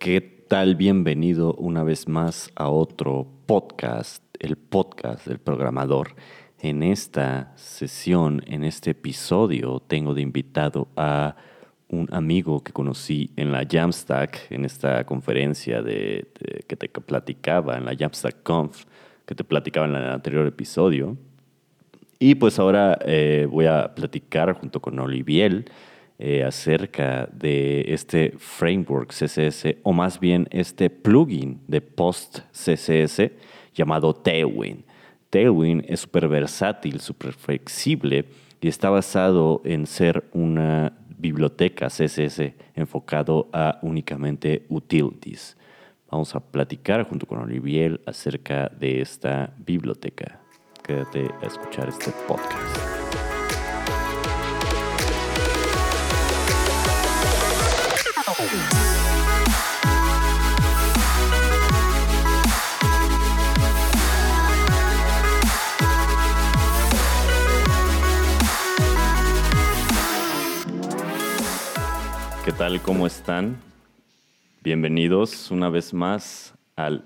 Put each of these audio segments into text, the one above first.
¿Qué tal? Bienvenido una vez más a otro podcast, el podcast del programador. En esta sesión, en este episodio, tengo de invitado a un amigo que conocí en la Jamstack, en esta conferencia de, que te platicaba, en la Jamstack Conf, que te platicaba en el anterior episodio. Y pues ahora eh, voy a platicar junto con Olivier eh, acerca de este framework CSS, o más bien este plugin de post CSS llamado Tailwind. Tailwind es súper versátil, súper flexible y está basado en ser una biblioteca CSS enfocado a únicamente utilities. Vamos a platicar junto con Olivier acerca de esta biblioteca. Quédate a escuchar este podcast. ¿Qué tal? ¿Cómo están? Bienvenidos una vez más al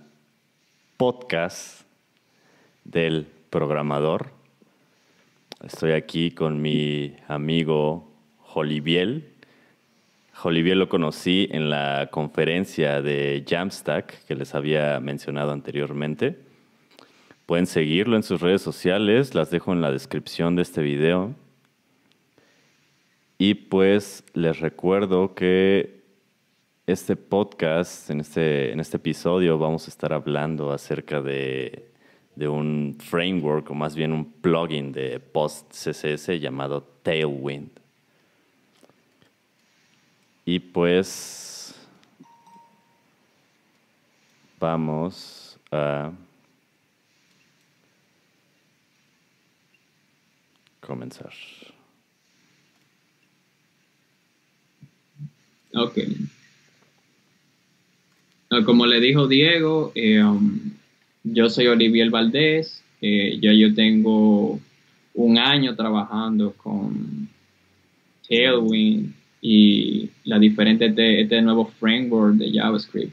podcast del programador. Estoy aquí con mi amigo Joliviel. Joliviel lo conocí en la conferencia de Jamstack que les había mencionado anteriormente. Pueden seguirlo en sus redes sociales, las dejo en la descripción de este video. Y pues les recuerdo que este podcast, en este, en este episodio, vamos a estar hablando acerca de, de un framework o más bien un plugin de Post CSS llamado Tailwind. Y pues vamos a comenzar. Ok. Como le dijo Diego, eh, um, yo soy Olivier Valdés. Eh, ya yo tengo un año trabajando con Tailwind y la diferente de este nuevo framework de JavaScript.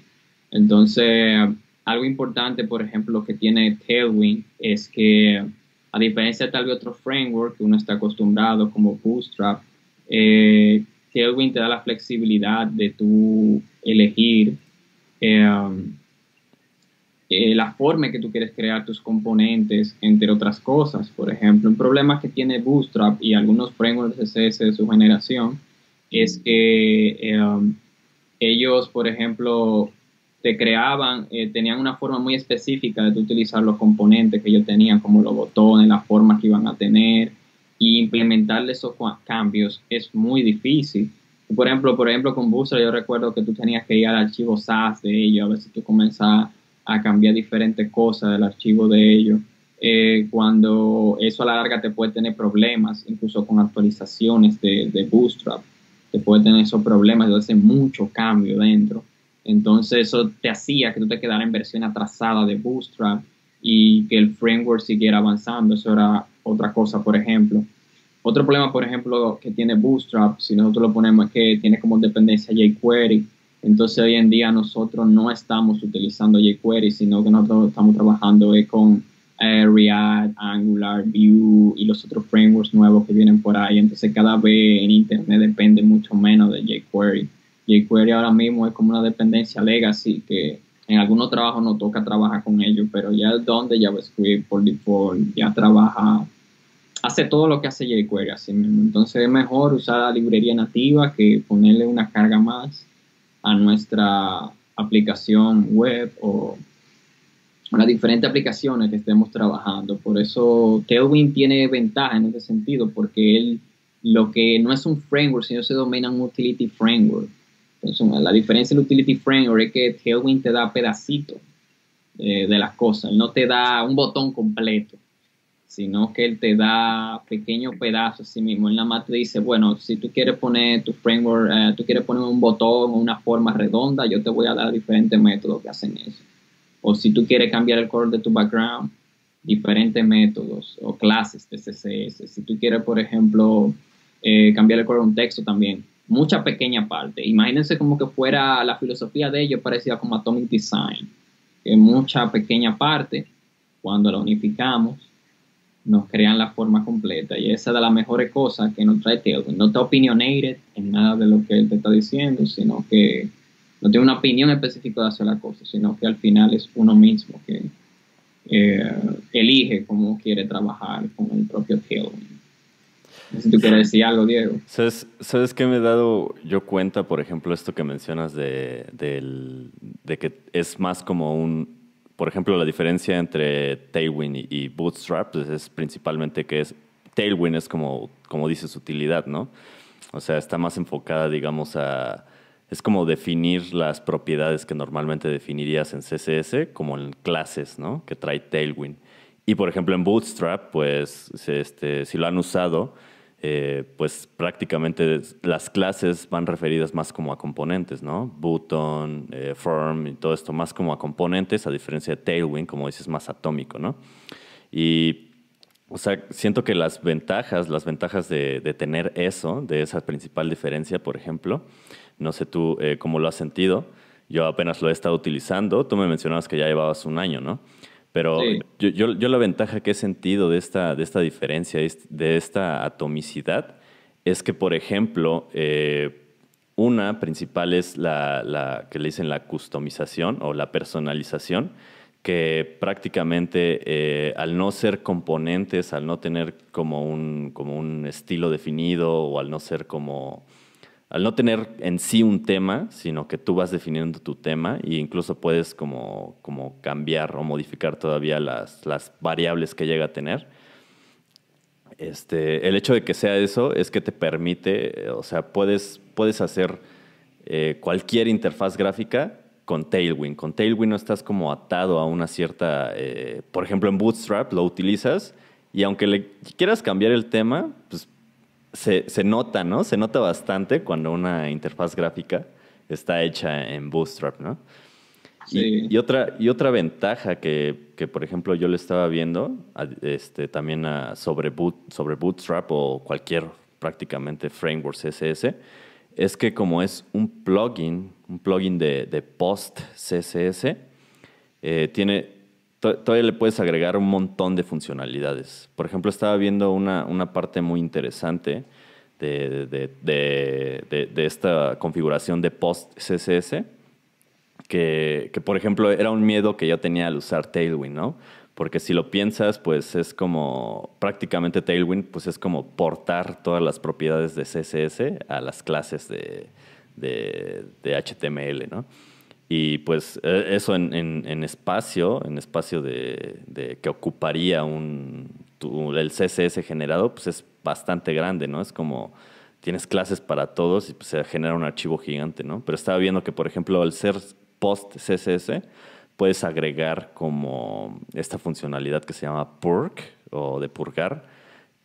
Entonces, algo importante, por ejemplo, que tiene Tailwind es que, a diferencia de tal vez otro framework que uno está acostumbrado como Bootstrap, eh, Tailwind te da la flexibilidad de tú elegir em, eh, la forma en que tú quieres crear tus componentes, entre otras cosas. Por ejemplo, un problema que tiene Bootstrap y algunos frameworks de CSS de su generación es que em, ellos, por ejemplo, te creaban, eh, tenían una forma muy específica de utilizar los componentes que ellos tenían, como los botones, la forma que iban a tener, y implementarle esos cambios es muy difícil. Por ejemplo, por ejemplo, con Bootstrap yo recuerdo que tú tenías que ir al archivo SAS de ellos, a ver si tú comenzas a cambiar diferentes cosas del archivo de ellos. Eh, cuando eso a la larga te puede tener problemas, incluso con actualizaciones de, de Bootstrap, te puede tener esos problemas, de hace mucho cambio dentro. Entonces eso te hacía que tú te quedaras en versión atrasada de Bootstrap y que el framework siguiera avanzando. Eso era otra cosa, por ejemplo. Otro problema, por ejemplo, que tiene Bootstrap, si nosotros lo ponemos, es que tiene como dependencia jQuery. Entonces, hoy en día nosotros no estamos utilizando jQuery, sino que nosotros estamos trabajando con eh, React, Angular, Vue y los otros frameworks nuevos que vienen por ahí. Entonces, cada vez en Internet depende mucho menos de jQuery. jQuery ahora mismo es como una dependencia legacy que en algunos trabajos no toca trabajar con ellos, pero ya es donde JavaScript por default ya trabaja, hace todo lo que hace jQuery así mismo. Entonces es mejor usar la librería nativa que ponerle una carga más a nuestra aplicación web o a las diferentes aplicaciones que estemos trabajando. Por eso Tailwind tiene ventaja en ese sentido, porque él lo que no es un framework, sino se domina un utility framework. Entonces, la diferencia del utility framework es que Tailwind te da pedacitos de, las cosas, él no te da un botón completo, sino que él te da pequeños pedazos así mismo. Él nada más te dice, bueno, si tú quieres poner tu framework, eh, tú quieres poner un botón o una forma redonda, yo te voy a dar diferentes métodos que hacen eso. O si tú quieres cambiar el color de tu background, diferentes métodos o clases de CSS. Si tú quieres, por ejemplo, eh, cambiar el color de un texto también, mucha pequeña parte. Imagínense como que fuera la filosofía de ellos parecía como Atomic Design, que mucha pequeña parte, cuando la unificamos, nos crean la forma completa. Y esa es de las mejores cosas que nos trae Tailwind. No está opinionated en nada de lo que él te está diciendo, sino que no tiene una opinión específica de hacer la cosa, sino que al final es uno mismo que eh, elige cómo quiere trabajar con el propio sé si tú quieres decir algo, Diego. ¿Sabes, ¿Sabes qué me he dado yo cuenta, por ejemplo, esto que mencionas de, de que es más como un por ejemplo, la diferencia entre Tailwind y, Bootstrap pues, es principalmente que es Tailwind es como, como dices, utilidad, ¿no? O sea, está más enfocada, digamos, a... Es como definir las propiedades que normalmente definirías en CSS, como en clases, ¿no? Que trae Tailwind. Y, por ejemplo, en Bootstrap, pues, este, si lo han usado, eh, pues prácticamente las clases van referidas más como a componentes, ¿no? Button, eh, form y todo esto, más como a componentes, a diferencia de Tailwind, como dices, más atómico, ¿no? Y, o sea, siento que las ventajas, las ventajas de, tener eso, de esa principal diferencia, por ejemplo, no sé tú eh, cómo lo has sentido, yo apenas lo he estado utilizando, tú me mencionabas que ya llevabas un año, ¿no? Pero yo, yo, la ventaja que he sentido de esta, de esta diferencia, de esta atomicidad, es que, por ejemplo, eh, una principal es la, la, que le dicen la customización o la personalización, que prácticamente eh, al no ser componentes, al no tener como un, como un estilo definido o al no ser como al no tener en sí un tema, sino que tú vas definiendo tu tema e incluso puedes como, como cambiar o modificar todavía las, las variables que llega a tener. Este, el hecho de que sea eso es que te permite, o sea, puedes, puedes hacer eh, cualquier interfaz gráfica con Tailwind. Con Tailwind no estás como atado a una cierta, eh, por ejemplo, en Bootstrap lo utilizas y aunque le quieras cambiar el tema, pues se, se, nota, ¿no? Se nota bastante cuando una interfaz gráfica está hecha en Bootstrap, ¿no? Sí. Y, otra, y otra ventaja que, que, por ejemplo, yo le estaba viendo este, también sobre, boot, sobre Bootstrap o cualquier prácticamente framework CSS, es que como es un plugin, un plugin de, de post CSS, eh, tiene todavía le puedes agregar un montón de funcionalidades. Por ejemplo, estaba viendo una, una parte muy interesante de, de, de, esta configuración de post CSS, que, que, por ejemplo era un miedo que yo tenía al usar Tailwind, ¿no? Porque si lo piensas, pues es como prácticamente Tailwind, pues es como portar todas las propiedades de CSS a las clases de, de HTML, ¿no? Y pues e, eso en, espacio, en espacio de, que ocuparía un, el CSS generado, pues es bastante grande, ¿no? Es como tienes clases para todos y pues se genera un archivo gigante, ¿no? Pero estaba viendo que, por ejemplo, al ser post CSS, puedes agregar como esta funcionalidad que se llama purg o de purgar,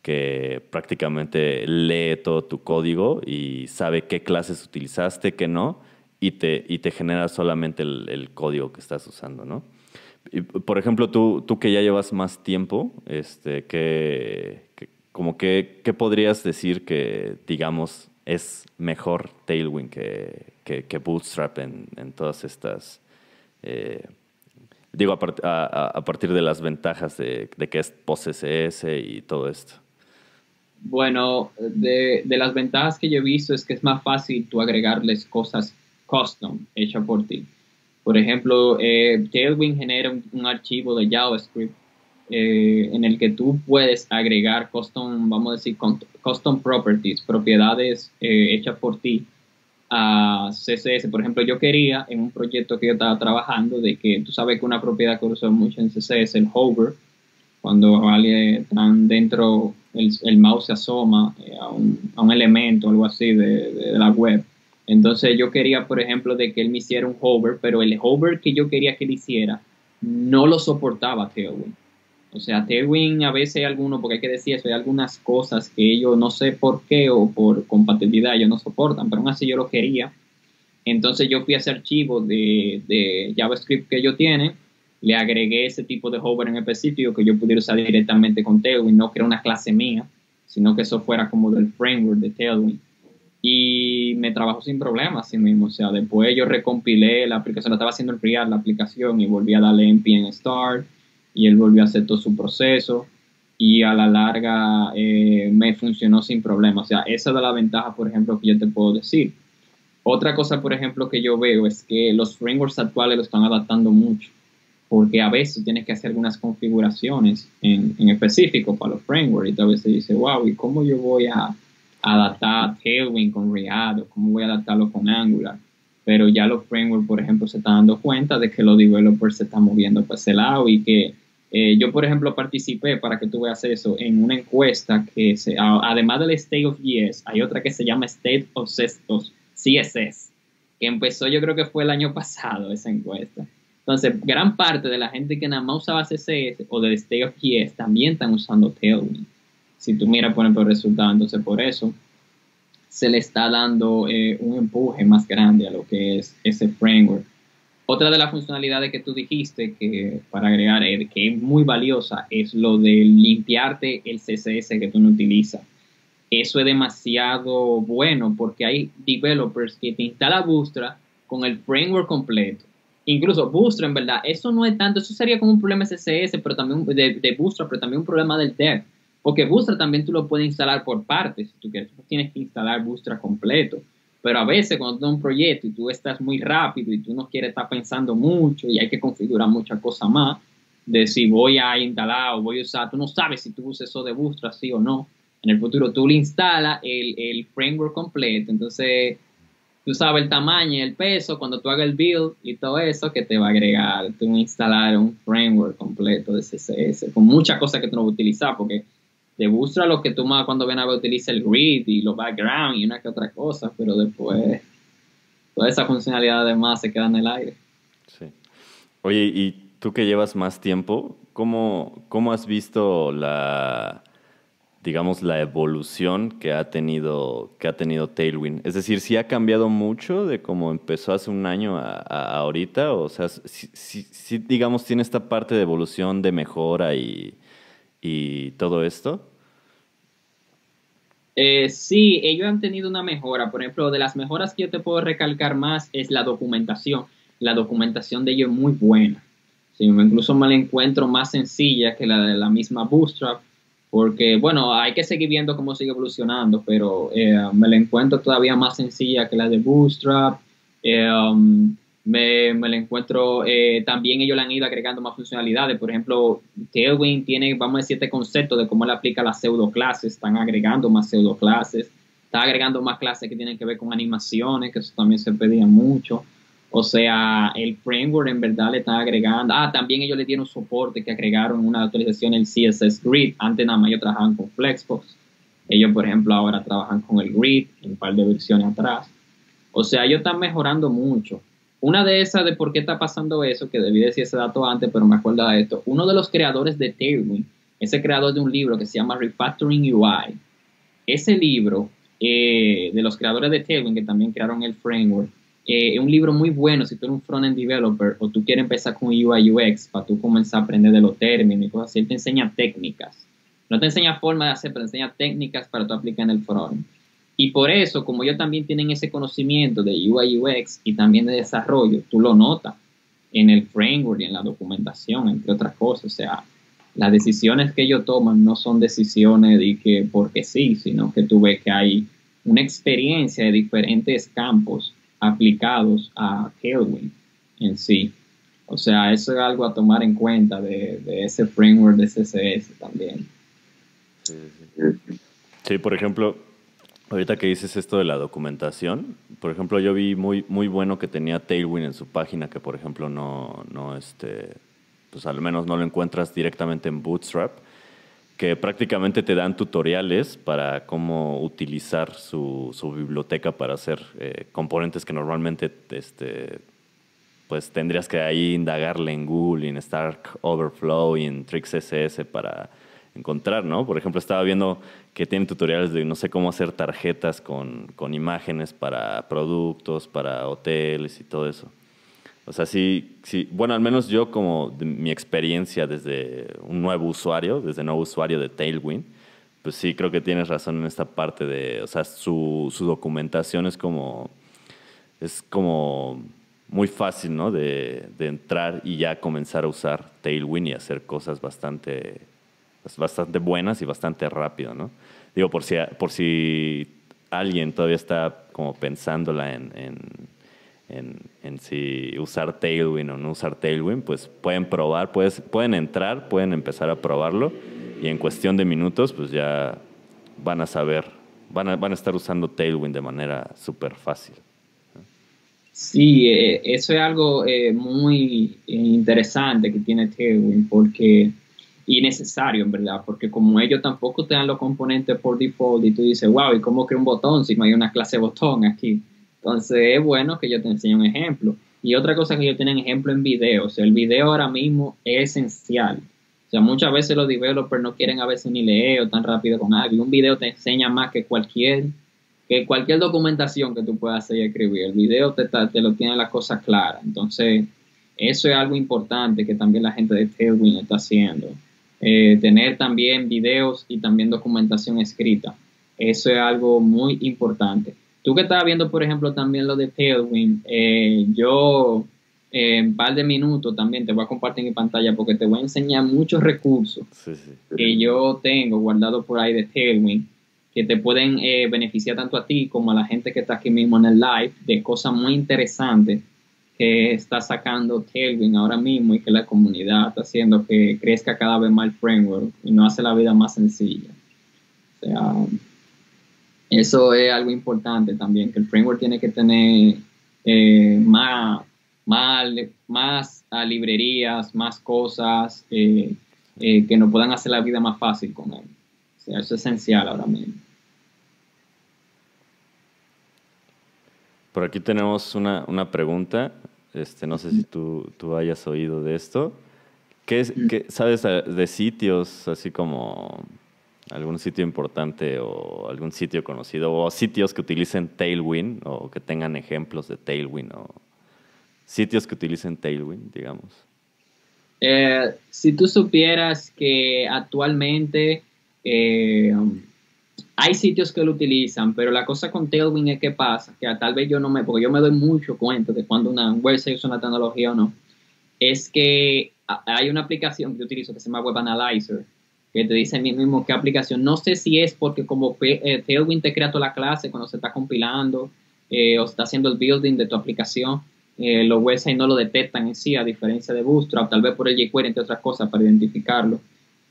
que prácticamente lee todo tu código y sabe qué clases utilizaste, qué no y te, y te genera solamente el, código que estás usando, ¿no? Por ejemplo, tú, tú que ya llevas más tiempo, este, que, como que, ¿qué podrías decir que, digamos, es mejor Tailwind que, que, Bootstrap en, en, todas estas... Eh, digo, a, a, partir de las ventajas de, de que es PostCSS y todo esto. Bueno, de, de, las ventajas que yo he visto es que es más fácil tú agregarles cosas custom hecha por ti. Por ejemplo, eh, Tailwind genera un, archivo de JavaScript eh, en el que tú puedes agregar custom, vamos a decir, custom properties, propiedades eh, hechas por ti a CSS. Por ejemplo, yo quería en un proyecto que yo estaba trabajando de que tú sabes que una propiedad que uso mucho en CSS, el hover, cuando alguien están dentro, el, mouse se asoma a un, a, un, elemento, algo así de la web entonces yo quería, por ejemplo, de que él me hiciera un hover, pero el hover que yo quería que él hiciera no lo soportaba Tailwind. O sea, Tailwind a veces hay algunos, porque hay que decir eso, hay algunas cosas que ellos no sé por qué o por compatibilidad ellos no soportan, pero aún así yo lo quería. Entonces yo fui a ese archivo de, de JavaScript que ellos tienen, le agregué ese tipo de hover en específico que yo pudiera usar directamente con Tailwind, no que era una clase mía, sino que eso fuera como del framework de Tailwind y me trabajó sin problemas así mismo. O sea, después yo recompilé la aplicación, la estaba haciendo el real la aplicación y volví a darle npm start y él volvió a hacer todo su proceso y a la larga eh, me funcionó sin problemas. O sea, esa es la ventaja, por ejemplo, que yo te puedo decir. Otra cosa, por ejemplo, que yo veo es que los frameworks actuales lo están adaptando mucho, porque a veces tienes que hacer algunas configuraciones en, en específico para los frameworks y a veces dices, wow, ¿y cómo yo voy a adaptar Tailwind con React cómo voy a adaptarlo con Angular? Pero ya los frameworks, por ejemplo, se están dando cuenta de que los developers se están moviendo para ese lado y que eh, yo, por ejemplo, participé, para que tú veas eso, en una encuesta que, se, además del State of JS, hay otra que se llama State of CSS, que empezó yo creo que fue el año pasado esa encuesta. Entonces, gran parte de la gente que nada más usaba CSS o del State of JS también están usando Tailwind. Si tú miras, por ejemplo, el resultado, entonces por eso se le está dando eh, un empuje más grande a lo que es ese framework. Otra de las funcionalidades que tú dijiste que para agregar eh, que es muy valiosa es lo de limpiarte el CSS que tú no utilizas. Eso es demasiado bueno porque hay developers que te instalan Bootstrap con el framework completo. Incluso Bootstrap, en verdad, eso no es tanto, eso sería como un problema CSS, pero también de, de Bootstrap, pero también un problema del dev. Porque Bootstrap también tú lo puedes instalar por partes, si tú quieres. Tú tienes que instalar Bootstrap completo. Pero a veces cuando tienes un proyecto y tú estás muy rápido y tú no quieres estar pensando mucho y hay que configurar muchas cosas más, de si voy a instalar o voy a usar, tú no sabes si tú usas eso de Bootstrap, sí o no. En el futuro tú le instalas el, el framework completo, entonces tú sabes el tamaño y el peso cuando tú hagas el build y todo eso que te va a agregar, tú instalar un framework completo de CSS con muchas cosas que tú no vas a utilizar porque de Bootstrap lo que tú más cuando ven a ver utiliza el grid y los background y una que otra cosa, pero después toda esa funcionalidad además se queda en el aire. Sí. Oye, y tú que llevas más tiempo, ¿cómo, cómo has visto la, digamos, la evolución que ha tenido, que ha tenido Tailwind? Es decir, si ha cambiado mucho de cómo empezó hace un año a, ahorita, o sea, si, digamos, tiene esta parte de evolución, de mejora y y todo esto? Eh, sí, ellos han tenido una mejora. Por ejemplo, de las mejoras que yo te puedo recalcar más es la documentación. La documentación de ellos es muy buena. Sí, incluso me la encuentro más sencilla que la de la misma Bootstrap, porque, bueno, hay que seguir viendo cómo sigue evolucionando, pero eh, me la encuentro todavía más sencilla que la de Bootstrap. Eh, um, me, me lo encuentro, eh, también ellos le han ido agregando más funcionalidades. Por ejemplo, Tailwind tiene, vamos a decir, este concepto de cómo le aplica las pseudo clases. Están agregando más pseudo clases. Está agregando más clases que tienen que ver con animaciones, que eso también se pedía mucho. O sea, el framework en verdad le está agregando. Ah, también ellos le dieron soporte que agregaron una actualización el CSS Grid. Antes nada más ellos trabajaban con Flexbox. Ellos, por ejemplo, ahora trabajan con el Grid, en un par de versiones atrás. O sea, ellos están mejorando mucho. Una de esas de por qué está pasando eso, que debí decir ese dato antes, pero me acuerdo de esto. Uno de los creadores de Tailwind, ese creador de un libro que se llama Refactoring UI, ese libro eh, de los creadores de Tailwind, que también crearon el framework, eh, es un libro muy bueno si tú eres un front-end developer o tú quieres empezar con UI UX para tú comenzar a aprender de los términos y cosas así. Él te enseña técnicas. No te enseña forma de hacer, pero te enseña técnicas para tú aplicar en el front. Y por eso, como ellos también tienen ese conocimiento de UI UX y también de desarrollo, tú lo notas en el framework y en la documentación, entre otras cosas. O sea, las decisiones que ellos toman no son decisiones de que porque sí, sino que tú ves que hay una experiencia de diferentes campos aplicados a Tailwind en sí. O sea, eso es algo a tomar en cuenta de, de ese framework de CSS también. Sí, por ejemplo, Ahorita que dices esto de la documentación, por ejemplo, yo vi muy, muy bueno que tenía Tailwind en su página, que por ejemplo no, no este, pues al menos no lo encuentras directamente en Bootstrap, que prácticamente te dan tutoriales para cómo utilizar su, su biblioteca para hacer eh, componentes que normalmente este, pues tendrías que ahí indagarle en Google, en Stark Overflow y en TrixSS para encontrar, ¿no? Por ejemplo, estaba viendo que tienen tutoriales de no sé cómo hacer tarjetas con, con imágenes para productos, para hoteles y todo eso. O sea, sí, sí, bueno, al menos yo como mi experiencia desde un nuevo usuario, desde nuevo usuario de Tailwind, pues sí, creo que tienes razón en esta parte de, o sea, su, su documentación es como, es como muy fácil, ¿no? De, de, entrar y ya comenzar a usar Tailwind y hacer cosas bastante, bastante buenas y bastante rápido, ¿no? Digo, por si, por si alguien todavía está como pensándola en, en, en, si usar Tailwind o no usar Tailwind, pues pueden probar, puedes, pueden entrar, pueden empezar a probarlo y en cuestión de minutos, pues ya van a saber, van a, van a estar usando Tailwind de manera súper fácil. Sí, eh, eso es algo eh, muy interesante que tiene Tailwind porque y necesario, en verdad, porque como ellos tampoco te dan los componentes por default y tú dices, wow, ¿y cómo creo un botón si no hay una clase botón aquí? Entonces es bueno que yo te enseñe un ejemplo. Y otra cosa que ellos tienen ejemplo en video, o sea, el video ahora mismo es esencial. O sea, muchas veces los developers no quieren a veces ni leer tan rápido con algo. Y un video te enseña más que cualquier que cualquier documentación que tú puedas hacer y escribir. El video te, te lo tiene las cosas claras. Entonces, eso es algo importante que también la gente de Tailwind está haciendo. Eh, tener también videos y también documentación escrita. Eso es algo muy importante. Tú que estabas viendo, por ejemplo, también lo de Tailwind, eh, yo eh, en un par de minutos también te voy a compartir mi pantalla porque te voy a enseñar muchos recursos que yo tengo guardados por ahí de Tailwind que te pueden eh, beneficiar tanto a ti como a la gente que está aquí mismo en el live de cosas muy interesantes que está sacando Tailwind ahora mismo y que la comunidad está haciendo que crezca cada vez más el framework y no hace la vida más sencilla. O sea, eso es algo importante también, que el framework tiene que tener eh, más, más, más librerías, más cosas eh, que nos puedan hacer la vida más fácil con él. O sea, eso es esencial ahora mismo. Por aquí tenemos una, una pregunta. Este, no sé si tú, tú hayas oído de esto. ¿Qué, es, qué, ¿Sabes de sitios así como algún sitio importante o algún sitio conocido o sitios que utilicen Tailwind o que tengan ejemplos de Tailwind o sitios que utilicen Tailwind, digamos? Eh, si tú supieras que actualmente eh, hay sitios que lo utilizan, pero la cosa con Tailwind es que pasa, que tal vez yo no me, porque yo me doy mucho cuenta de cuando una website usa una tecnología o no, es que hay una aplicación que utilizo que se llama Web Analyzer, que te dice mismo qué aplicación. No sé si es porque como eh, Tailwind te crea toda la clase cuando se está compilando eh, o está haciendo el building de tu aplicación, eh, los websites no lo detectan en sí, a diferencia de Bootstrap, tal vez por el jQuery, entre otras cosas, para identificarlo.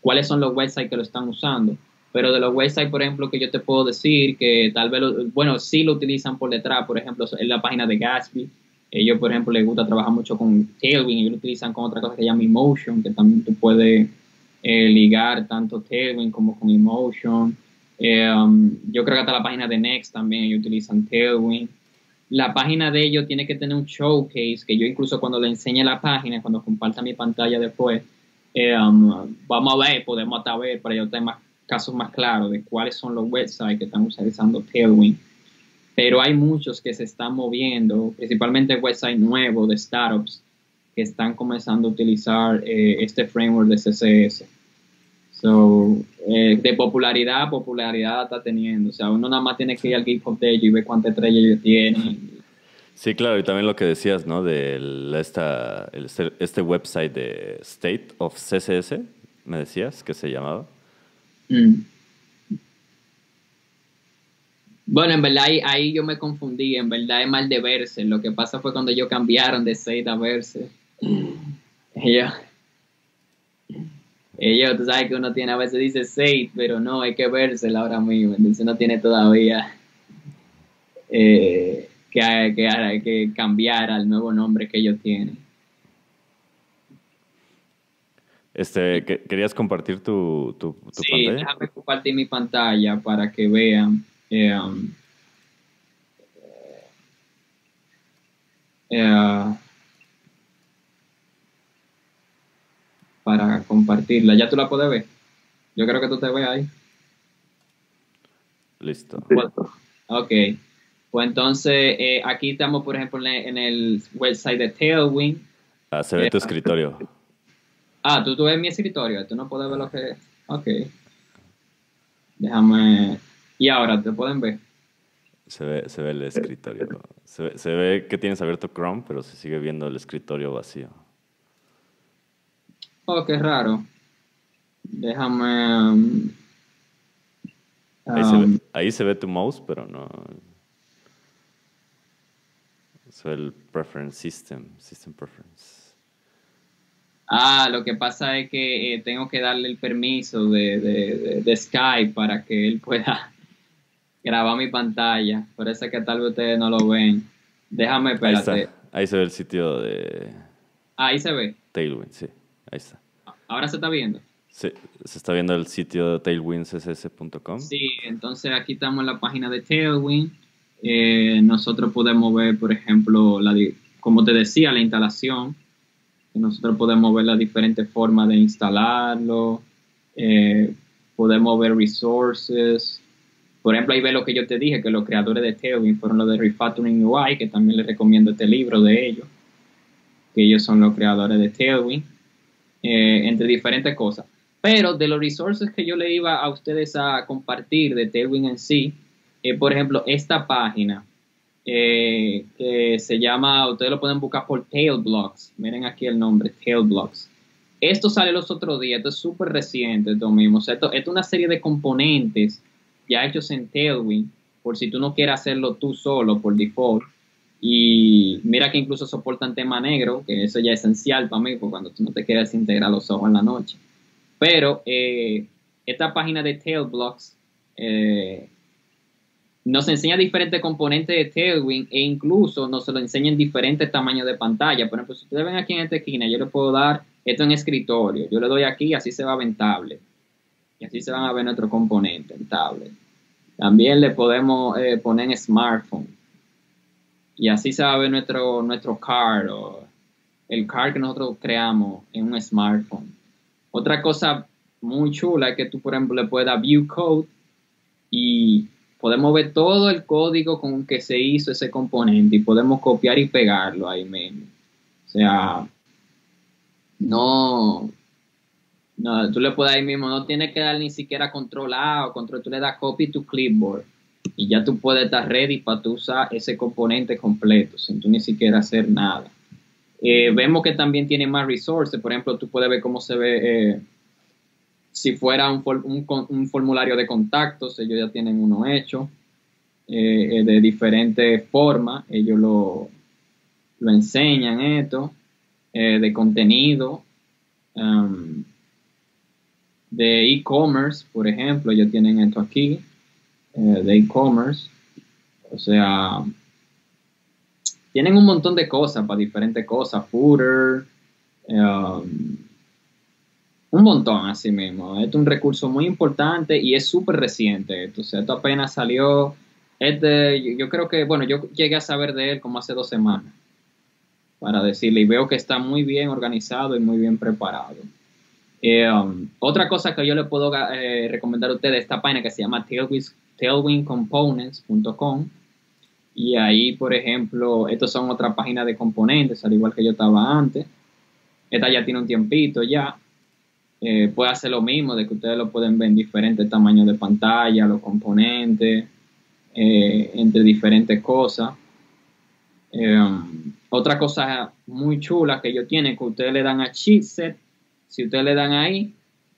¿Cuáles son los websites que lo están usando? Pero de los websites, por ejemplo, que yo te puedo decir que tal vez, bueno, sí lo utilizan por detrás, por ejemplo, en la página de Gatsby. Ellos, por ejemplo, les gusta trabajar mucho con Tailwind, ellos lo utilizan con otra cosa que se llama Emotion, que también tú puedes eh, ligar tanto Tailwind como con Emotion. Eh, um, yo creo que hasta la página de Next también ellos utilizan Tailwind. La página de ellos tiene que tener un showcase, que yo incluso cuando le enseñe la página, cuando comparta mi pantalla después, eh, um, vamos a ver, podemos hasta ver para yo tener más casos más claros de cuáles son los websites que están utilizando Tailwind. Pero hay muchos que se están moviendo, principalmente websites nuevos de startups que están comenzando a utilizar eh, este framework de CSS. So, eh, de popularidad, popularidad está teniendo. O sea, uno nada más tiene que ir al GitHub de ellos y ver cuántas estrellas ellos tienen. Sí, claro, y también lo que decías, ¿no? De esta, este, este website de State of CSS, me decías que se llamaba. Mm. Bueno, en verdad ahí, yo me confundí, en verdad es mal de verse. Lo que pasa fue cuando ellos cambiaron de State a verse. Ellos, ellos, tú sabes que uno tiene a veces dice State, pero no, hay que verse ahora mismo. Entonces no tiene todavía eh, que, que, que cambiar al nuevo nombre que ellos tienen. Este, ¿Querías compartir tu, tu, tu sí, pantalla? déjame compartir mi pantalla para que vean. Eh, um, eh, para compartirla. ¿Ya tú la puedes ver? Yo creo que tú te ves ahí. Listo. Ok. Pues entonces, eh, aquí estamos, por ejemplo, en el website de Tailwind. Ah, se ve tu escritorio. Ah, tú, tú ves mi escritorio, tú no puedes ver lo que es. Ok. Déjame. Y ahora, ¿te pueden ver? Se ve, se ve el escritorio. Se ve, se ve que tienes abierto Chrome, pero se sigue viendo el escritorio vacío. Oh, qué raro. Déjame. um, Ahí, se um, ve, ahí se ve tu mouse, pero no. Ve el preference system, system preference. Ah, lo que pasa es que eh, tengo que darle el permiso de, de, de- de Skype para que él pueda grabar mi pantalla. Por eso es que tal vez ustedes no lo ven. Déjame, Ahí espérate. está. Ahí se ve el sitio de Ahí se ve. Tailwind, sí. Ahí está. Ahora se está viendo. Sí, se está viendo el sitio de tailwindcss.com. Sí, entonces aquí estamos en la página de Tailwind. Eh, nosotros podemos ver, por ejemplo, la, como te decía, la instalación. Nosotros podemos ver las diferentes formas de instalarlo. Eh, podemos ver resources. Por ejemplo, ahí ve lo que yo te dije, que los creadores de Tailwind fueron los de Refactoring UI, que también les recomiendo este libro de ellos, que ellos son los creadores de Tailwind, eh, entre diferentes cosas. Pero de los resources que yo le iba a ustedes a compartir de Tailwind en sí, eh, por ejemplo, esta página que se llama, ustedes lo pueden buscar por Tailblocks. Miren aquí el nombre, Tailblocks. Esto sale los otros días, esto es súper reciente, esto mismo. O esto es una serie de componentes ya hechos en Tailwind, por si tú no quieres hacerlo tú solo por default. Y mira que incluso soportan tema negro, que eso ya es esencial para mí, porque cuando tú no te quieres integrar los ojos en la noche. Pero eh, esta página de Tailblocks eh, nos enseña diferentes componentes de Tailwind e incluso nos lo enseña en diferentes tamaños de pantalla. Por ejemplo, si ustedes ven aquí en esta esquina, yo le puedo dar esto en escritorio. Yo le doy aquí así se va a ver en tablet. Y así se van a ver nuestros componentes en tablet. También le podemos eh, poner en smartphone. Y así se va a ver nuestro, nuestro card o el card que nosotros creamos en un smartphone. Otra cosa muy chula es que tú, por ejemplo, le puedes dar view code y podemos ver todo el código con que se hizo ese componente y podemos copiar y pegarlo ahí mismo. O sea, no, no, tú le puedes ahí mismo, no tienes que dar ni siquiera control A o control, tú le das copy to clipboard y ya tú puedes estar ready para tú usar ese componente completo sin tú ni siquiera hacer nada. Eh, vemos que también tiene más resources, por ejemplo, tú puedes ver cómo se ve eh, si fuera un, un formulario de contactos, ellos ya tienen uno hecho eh, eh, de diferentes formas, ellos lo, lo enseñan esto, eh, de contenido, um, de e-commerce, por ejemplo, ellos tienen esto aquí, de e-commerce, o sea, tienen un montón de cosas para diferentes cosas, footer, um, un montón así mismo. Esto es un recurso muy importante y es súper reciente. sea, esto apenas salió. Este, yo, creo que, bueno, yo llegué a saber de él como hace dos semanas, para decirle, y veo que está muy bien organizado y muy bien preparado. Eh, um, otra cosa que yo le puedo eh, recomendar a ustedes, esta página que se llama Tailwind, tailwindcomponents.com. Y ahí, por ejemplo, estos son otra página de componentes, al igual que yo estaba antes. Esta ya tiene un tiempito ya. Eh, puede hacer lo mismo, de que ustedes lo pueden ver en diferentes tamaños de pantalla, los componentes, eh, entre diferentes cosas. Eh, otra cosa muy chula que ellos tienen, que ustedes le dan a Chipset, si ustedes le dan ahí,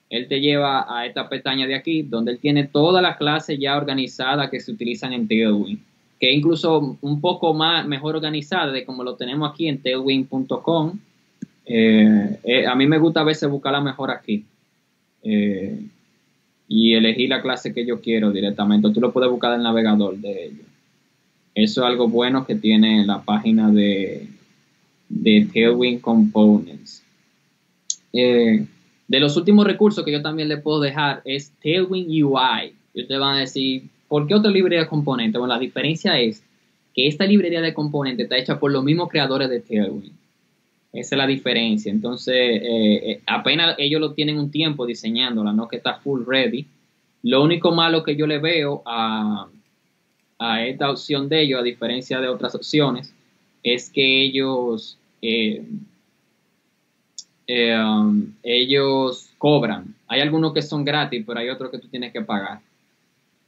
él te lleva a esta pestaña de aquí, donde él tiene todas las clases ya organizadas que se utilizan en Tailwind, que incluso un poco más mejor organizada de como lo tenemos aquí en tailwind.com. Eh, eh, a mí me gusta a veces buscarla mejor aquí eh, y elegir la clase que yo quiero directamente. Tú lo puedes buscar en el navegador de ellos. Eso es algo bueno que tiene la página de, de Tailwind Components. De los últimos recursos que yo también le puedo dejar es Tailwind UI. Y ustedes van a decir, ¿por qué otra librería de componentes? Bueno, la diferencia es que esta librería de componentes está hecha por los mismos creadores de Tailwind. Esa es la diferencia. Entonces, eh, eh, apenas ellos lo tienen un tiempo diseñándola, no que está full ready. Lo único malo que yo le veo a, a esta opción de ellos, a diferencia de otras opciones, es que ellos, eh, um, ellos cobran. Hay algunos que son gratis, pero hay otros que tú tienes que pagar.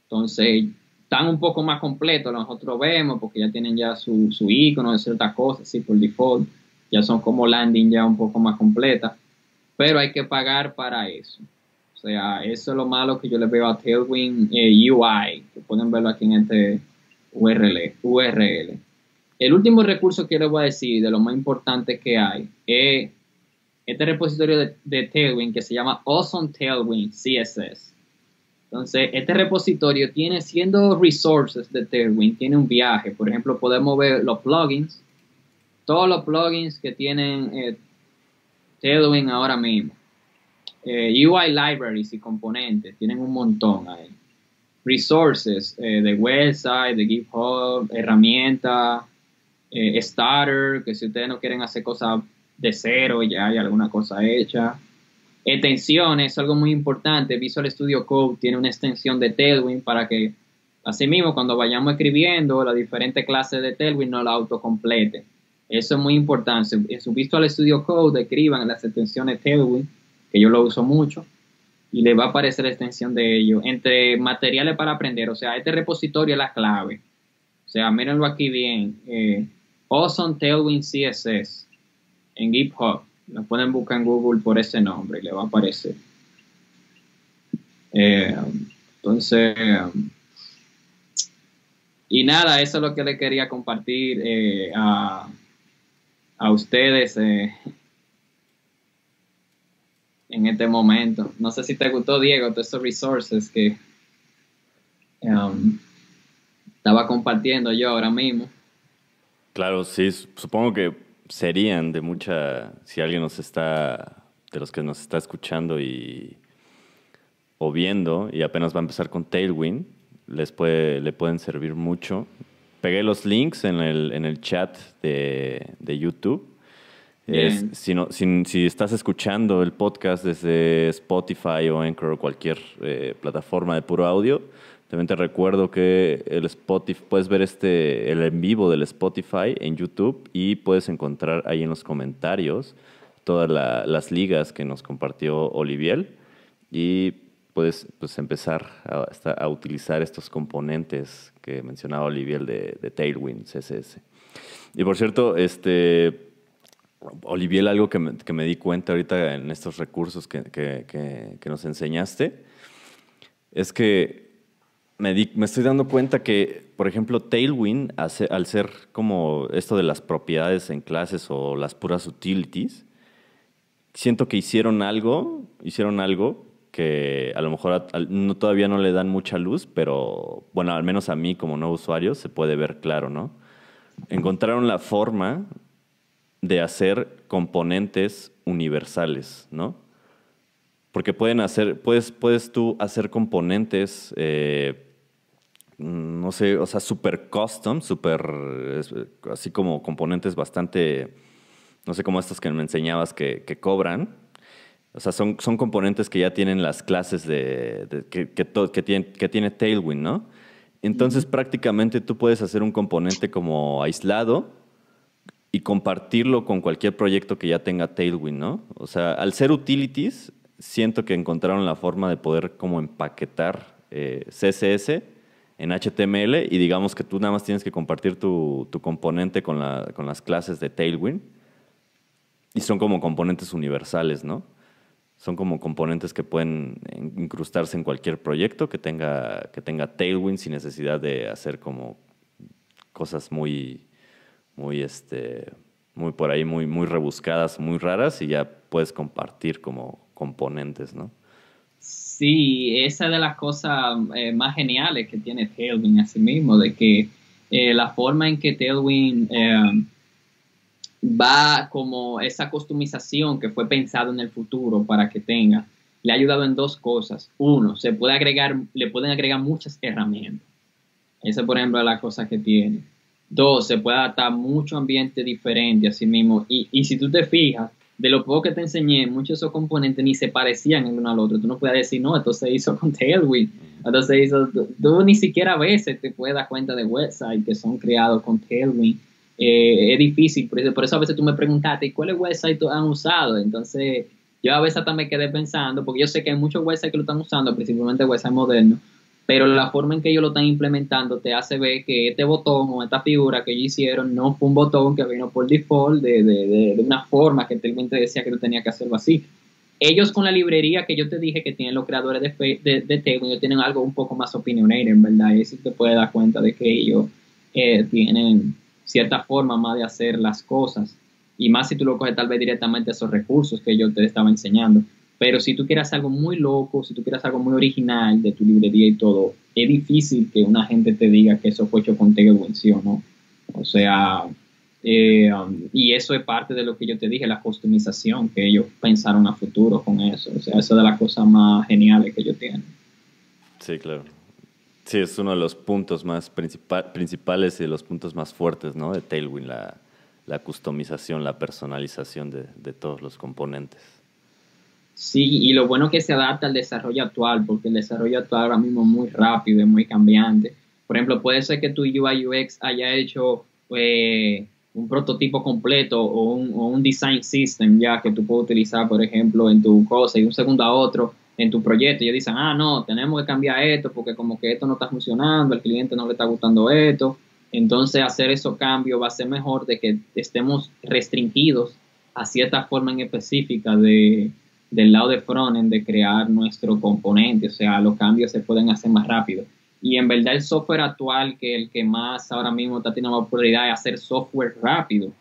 Entonces, están un poco más completos, nosotros vemos, porque ya tienen ya su, su icono de ciertas cosas, sí, por default, ya son como landing ya un poco más completas, pero hay que pagar para eso. O sea, eso es lo malo que yo le veo a Tailwind eh, UI, que pueden verlo aquí en este URL, URL. El último recurso que les voy a decir, de lo más importante que hay, es este repositorio de Tailwind que se llama Awesome Tailwind CSS. Entonces, este repositorio tiene, siendo resources de Tailwind, tiene un viaje. Por ejemplo, podemos ver los plugins, todos los plugins que tienen eh, ahora mismo. Eh, UI libraries y componentes, tienen un montón ahí. Resources eh, de website, de GitHub, herramientas, starter, que si ustedes no quieren hacer cosas de cero, ya hay alguna cosa hecha. Extensiones, algo muy importante. Visual Studio Code tiene una extensión de Tailwind para que, asimismo, cuando vayamos escribiendo las diferentes clases de Tailwind, no la autocomplete. Eso es muy importante. En su Visual Studio Code escriban las extensiones Tailwind, que yo lo uso mucho, y le va a aparecer la extensión de ello. Entre materiales para aprender, o sea, este repositorio es la clave. O sea, mírenlo aquí bien. Eh, awesome Tailwind CSS en GitHub. Lo pueden buscar en Google por ese nombre y le va a aparecer. Eh, entonces, y nada, eso es lo que le quería compartir eh, a, a, ustedes eh, en este momento. No sé si te gustó, Diego, todos estos resources que um, estaba compartiendo yo ahora mismo. Claro, sí, supongo que serían de mucha, si alguien nos está, de los que nos está escuchando y o viendo y apenas va a empezar con Tailwind, les puede, le pueden servir mucho. Pegué los links en el, en el chat de, de YouTube. si, no, si, si, estás escuchando el podcast desde Spotify o Anchor o cualquier eh, plataforma de puro audio, también te recuerdo que el Spotify, puedes ver este, el en vivo del Spotify en YouTube y puedes encontrar ahí en los comentarios todas las ligas que nos compartió Olivier y puedes pues, empezar a, utilizar estos componentes que mencionaba Olivier de, Tailwind CSS. Y por cierto, este, Olivier, algo que me, que me di cuenta ahorita en estos recursos que, que, que nos enseñaste, es que me, estoy dando cuenta que, por ejemplo, Tailwind, al ser como esto de las propiedades en clases o las puras utilities, siento que hicieron algo, hicieron algo que a lo mejor no, todavía no le dan mucha luz, pero bueno, al menos a mí como nuevo usuario se puede ver claro, ¿no? Encontraron la forma de hacer componentes universales, ¿no? Porque pueden hacer, puedes, puedes tú hacer componentes eh, no sé, o sea, super custom, super, así como componentes bastante, no sé, como estos que me enseñabas que, cobran. O sea, son, son componentes que ya tienen las clases de, que, que, tiene, que tiene Tailwind, ¿no? Entonces, prácticamente tú puedes hacer un componente como aislado y compartirlo con cualquier proyecto que ya tenga Tailwind, ¿no? O sea, al ser utilities, siento que encontraron la forma de poder como empaquetar eh, CSS en HTML y digamos que tú nada más tienes que compartir tu, componente con, las clases de Tailwind y son como componentes universales, ¿no? Son como componentes que pueden incrustarse en cualquier proyecto que tenga, que tenga Tailwind sin necesidad de hacer como cosas muy, muy, este, muy por ahí, muy, muy rebuscadas, muy raras y ya puedes compartir como componentes, ¿no? Sí, esa es de las cosas eh, más geniales que tiene Tailwind a sí mismo, de que eh, la forma en que Tailwind eh, va como esa customización que fue pensado en el futuro para que tenga, le ha ayudado en dos cosas. Uno, se puede agregar, le pueden agregar muchas herramientas. Esa, por ejemplo, es la cosa que tiene. Dos, se puede adaptar mucho ambiente diferente a sí mismo. Y, y si tú te fijas, de lo poco que te enseñé, muchos de esos componentes ni se parecían el uno al otro. Tú no puedes decir, no, esto se hizo con Tailwind, se hizo, tú, ni siquiera a veces te puedes dar cuenta de websites que son creados con Tailwind. Eh, es difícil, por eso, por eso a veces tú me preguntaste, ¿cuáles websites han usado? Entonces, yo a veces hasta me quedé pensando, porque yo sé que hay muchos websites que lo están usando, principalmente websites modernos, pero la forma en que ellos lo están implementando te hace ver que este botón o esta figura que ellos hicieron no fue un botón que vino por default de, de, de, una forma que realmente decía que tú tenías que hacerlo así. Ellos con la librería que yo te dije que tienen los creadores de, de, de tienen algo un poco más opinionated, verdad, y si te puedes dar cuenta de que ellos eh, tienen cierta forma más de hacer las cosas, y más si tú lo coges tal vez directamente esos recursos que yo te estaba enseñando. Pero si tú quieres algo muy loco, si tú quieres algo muy original de tu librería y todo, es difícil que una gente te diga que eso fue hecho con ¿sí o no? O sea, eh, um, y eso es parte de lo que yo te dije, la customización, que ellos pensaron a futuro con eso. O sea, eso es de las cosas más geniales que ellos tienen. Sí, claro. Sí, es uno de los puntos más principales y de los puntos más fuertes, ¿no? De Tailwind, la, la customización, la personalización de, todos los componentes. Sí, y lo bueno que se adapta al desarrollo actual, porque el desarrollo actual ahora mismo es muy rápido, es muy cambiante. Por ejemplo, puede ser que tu UI UX haya hecho eh, un prototipo completo o un, un, design system ya que tú puedes utilizar, por ejemplo, en tu cosa y un segundo a otro en tu proyecto. Ellos dicen, ah, no, tenemos que cambiar esto porque como que esto no está funcionando, al cliente no le está gustando esto. Entonces, hacer esos cambios va a ser mejor de que estemos restringidos a cierta forma en específica de, del lado de frontend de crear nuestro componente, o sea, los cambios se pueden hacer más rápido. Y en verdad el software actual, que el que más ahora mismo está teniendo la oportunidad de hacer software rápido.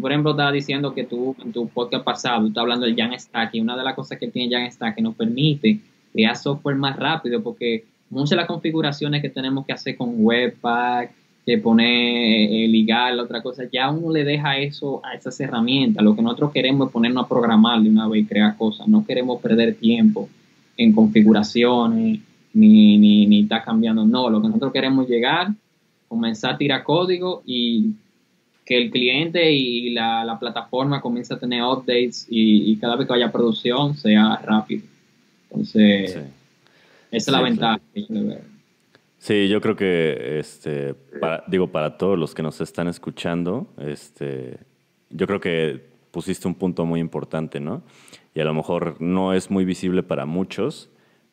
Por ejemplo, estaba diciendo que tú en tu podcast pasado, tú estás hablando del Jamstack y una de las cosas que tiene Jamstack que nos permite crear software más rápido porque muchas de las configuraciones que tenemos que hacer con Webpack, que pone eh, ligar, la otra cosa, ya uno le deja eso a esas herramientas. Lo que nosotros queremos es ponernos a programar de una vez y crear cosas. No queremos perder tiempo en configuraciones, ni, ni, ni estar cambiando. No, lo que nosotros queremos llegar, comenzar a tirar código y que el cliente y la, plataforma comience a tener updates y, cada vez que haya producción sea rápido. Entonces, esa es la ventaja que yo le veo. Sí, yo creo que, este, digo, para todos los que nos están escuchando, este, yo creo que pusiste un punto muy importante, ¿no? Y a lo mejor no es muy visible para muchos,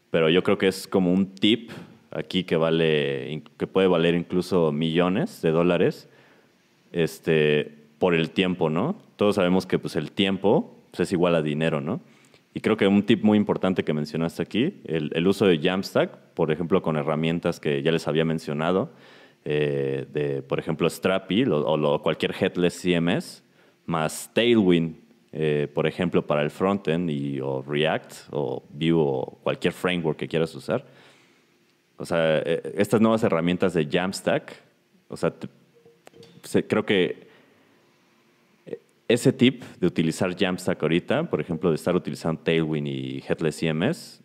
pero yo creo que es como un tip aquí que vale, que puede valer incluso millones de dólares, este, por el tiempo, ¿no? Todos sabemos que pues el tiempo pues, es igual a dinero, ¿no? Y creo que un tip muy importante que mencionaste aquí, el, uso de Jamstack, por ejemplo, con herramientas que ya les había mencionado, eh, de, por ejemplo, Strapi o, cualquier headless CMS, más Tailwind, eh, por ejemplo, para el frontend, y, o React, o Vue, o cualquier framework que quieras usar. O sea, eh, estas nuevas herramientas de Jamstack, o sea, creo que ese tip de utilizar Jamstack ahorita, por ejemplo, de estar utilizando Tailwind y Headless CMS,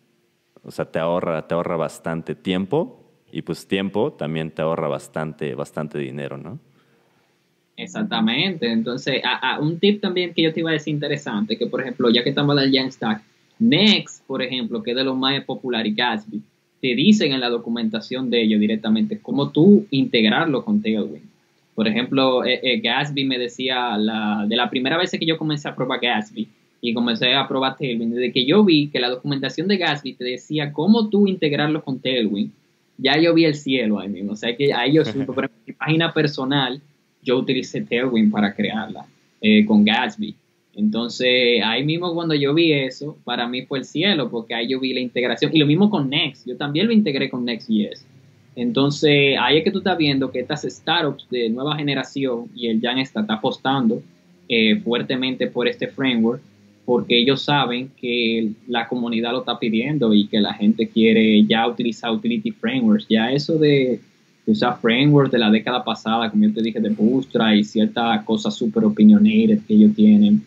o sea, te ahorra, te ahorra bastante tiempo y pues tiempo también te ahorra bastante, bastante dinero, ¿no? Exactamente. Entonces, un tip también que yo te iba a decir interesante, que por ejemplo, ya que estamos en Jamstack, Next, por ejemplo, que es de los más populares, y Gatsby, te dicen en la documentación de ellos directamente cómo tú integrarlo con Tailwind. Por ejemplo, eh, eh, Gatsby me decía, la, de la primera vez que yo comencé a probar Gatsby y comencé a probar Tailwind, desde que yo vi que la documentación de Gatsby te decía cómo tú integrarlo con Tailwind, ya yo vi el cielo ahí mismo. O sea, que ahí yo por mi página personal, yo utilicé Tailwind para crearla eh, con Gatsby. Entonces, ahí mismo cuando yo vi eso, para mí fue el cielo, porque ahí yo vi la integración. Y lo mismo con Next, yo también lo integré con Next.js. Entonces, ahí es que tú estás viendo que estas startups de nueva generación y el Jan está, apostando eh, fuertemente por este framework porque ellos saben que la comunidad lo está pidiendo y que la gente quiere ya utilizar utility frameworks. Ya eso de, usar frameworks de la década pasada, como yo te dije, de Bootstrap y ciertas cosas super opinionated que ellos tienen,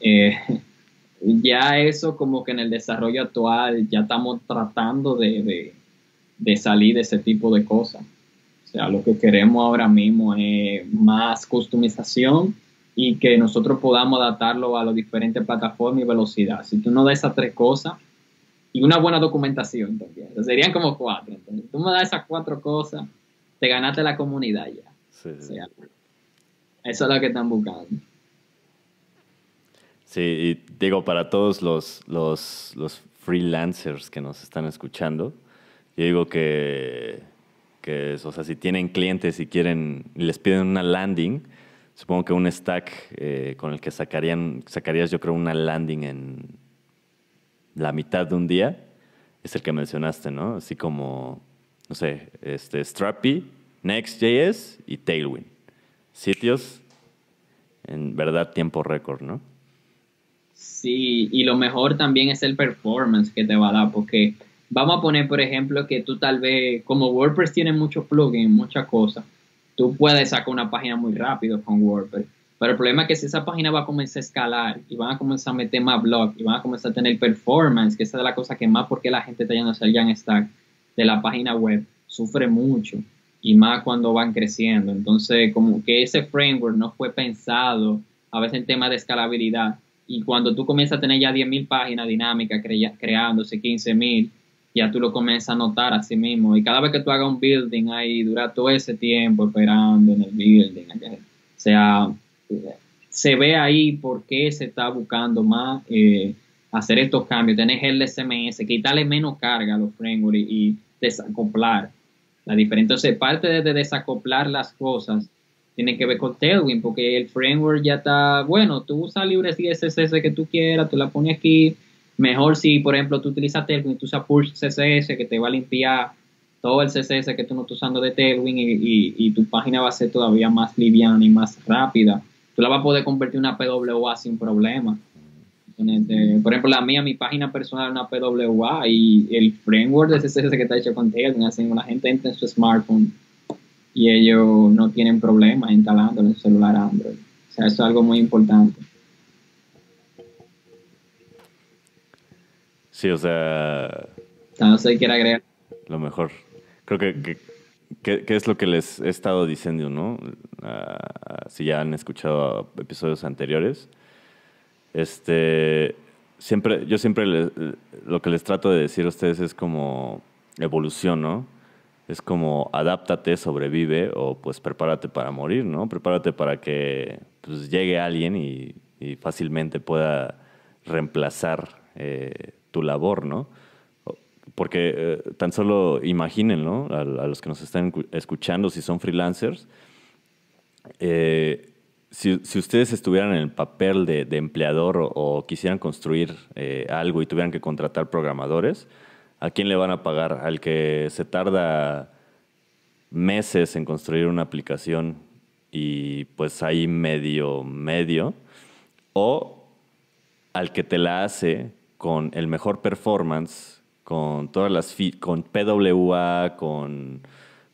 eh, ya eso como que en el desarrollo actual ya estamos tratando de salir de ese tipo de cosas. O sea, lo que queremos ahora mismo es más customización y que nosotros podamos adaptarlo a las diferentes plataformas y velocidad. Si tú no das esas tres cosas y una buena documentación también, serían como cuatro. Entonces, tú me das esas cuatro cosas, te ganaste la comunidad ya. Sí, eso es lo que están buscando. Sí, y digo, para todos los, los, los freelancers que nos están escuchando, Yo digo que, que o sea, si tienen clientes y quieren, y les piden una landing, supongo que un stack eh, con el que sacarían, sacarías yo creo una landing en la mitad de un día, es el que mencionaste, ¿no? Así como, no sé, este, Strappy, Next.js y Tailwind. Sitios en verdad tiempo récord, ¿no? Sí, y lo mejor también es el performance que te va a dar, porque vamos a poner, por ejemplo, que tú tal vez, como WordPress tiene muchos plugins, muchas cosas, tú puedes sacar una página muy rápido con WordPress. Pero el problema es que si esa página va a comenzar a escalar y van a comenzar a meter más blogs y van a comenzar a tener performance, que esa es la cosa que más porque la gente está yendo a en Stack de la página web, sufre mucho y más cuando van creciendo. Entonces, como que ese framework no fue pensado a veces en temas de escalabilidad. Y cuando tú comienzas a tener ya 10.000 páginas dinámicas creándose 15.000, ya tú lo comienzas a notar a sí mismo. Y cada vez que tú hagas un building ahí, dura todo ese tiempo esperando en el building. O sea, se ve ahí por qué se está buscando más eh, hacer estos cambios, tener el SMS, quitarle menos carga a los frameworks y, desacoplar la diferencia. Entonces, parte de, desacoplar las cosas tiene que ver con Tailwind, porque el framework ya está, bueno, tú usas libres CSS que tú quieras, tú la pones aquí. Mejor si, por ejemplo, tú utilizas Tailwind, tú usas Push CSS, que te va a limpiar todo el CSS que tú no estás usando de Tailwind y, tu página va a ser todavía más liviana y más rápida tú la vas a poder convertir en una PWA sin problema. Por ejemplo, la mía, mi página personal es una PWA y el framework de CSS que está hecho con Tailwind, así la gente entra en su smartphone y ellos no tienen problema instalándolo en su celular Android. O sea, eso es algo muy importante. Sí, o sea... No sé, quiere agregar. Lo mejor. Creo que ¿Qué, es lo que les he estado diciendo, no? Ah, si ya han escuchado episodios anteriores. Este, siempre, yo siempre lo que les trato de decir a ustedes es como evolución, ¿no? Es como adáptate, sobrevive o pues prepárate para morir, ¿no? Prepárate para que pues, llegue alguien y, fácilmente pueda reemplazar eh, tu labor, ¿no? porque eh, tan solo imaginen, ¿no? A, los que nos están escuchando, si son freelancers, eh, si, ustedes estuvieran en el papel de, empleador o, quisieran construir eh, algo y tuvieran que contratar programadores, ¿a quién le van a pagar? ¿Al que se tarda meses en construir una aplicación y pues ahí medio, medio? ¿O al que te la hace con el mejor performance con todas las con PWA, con,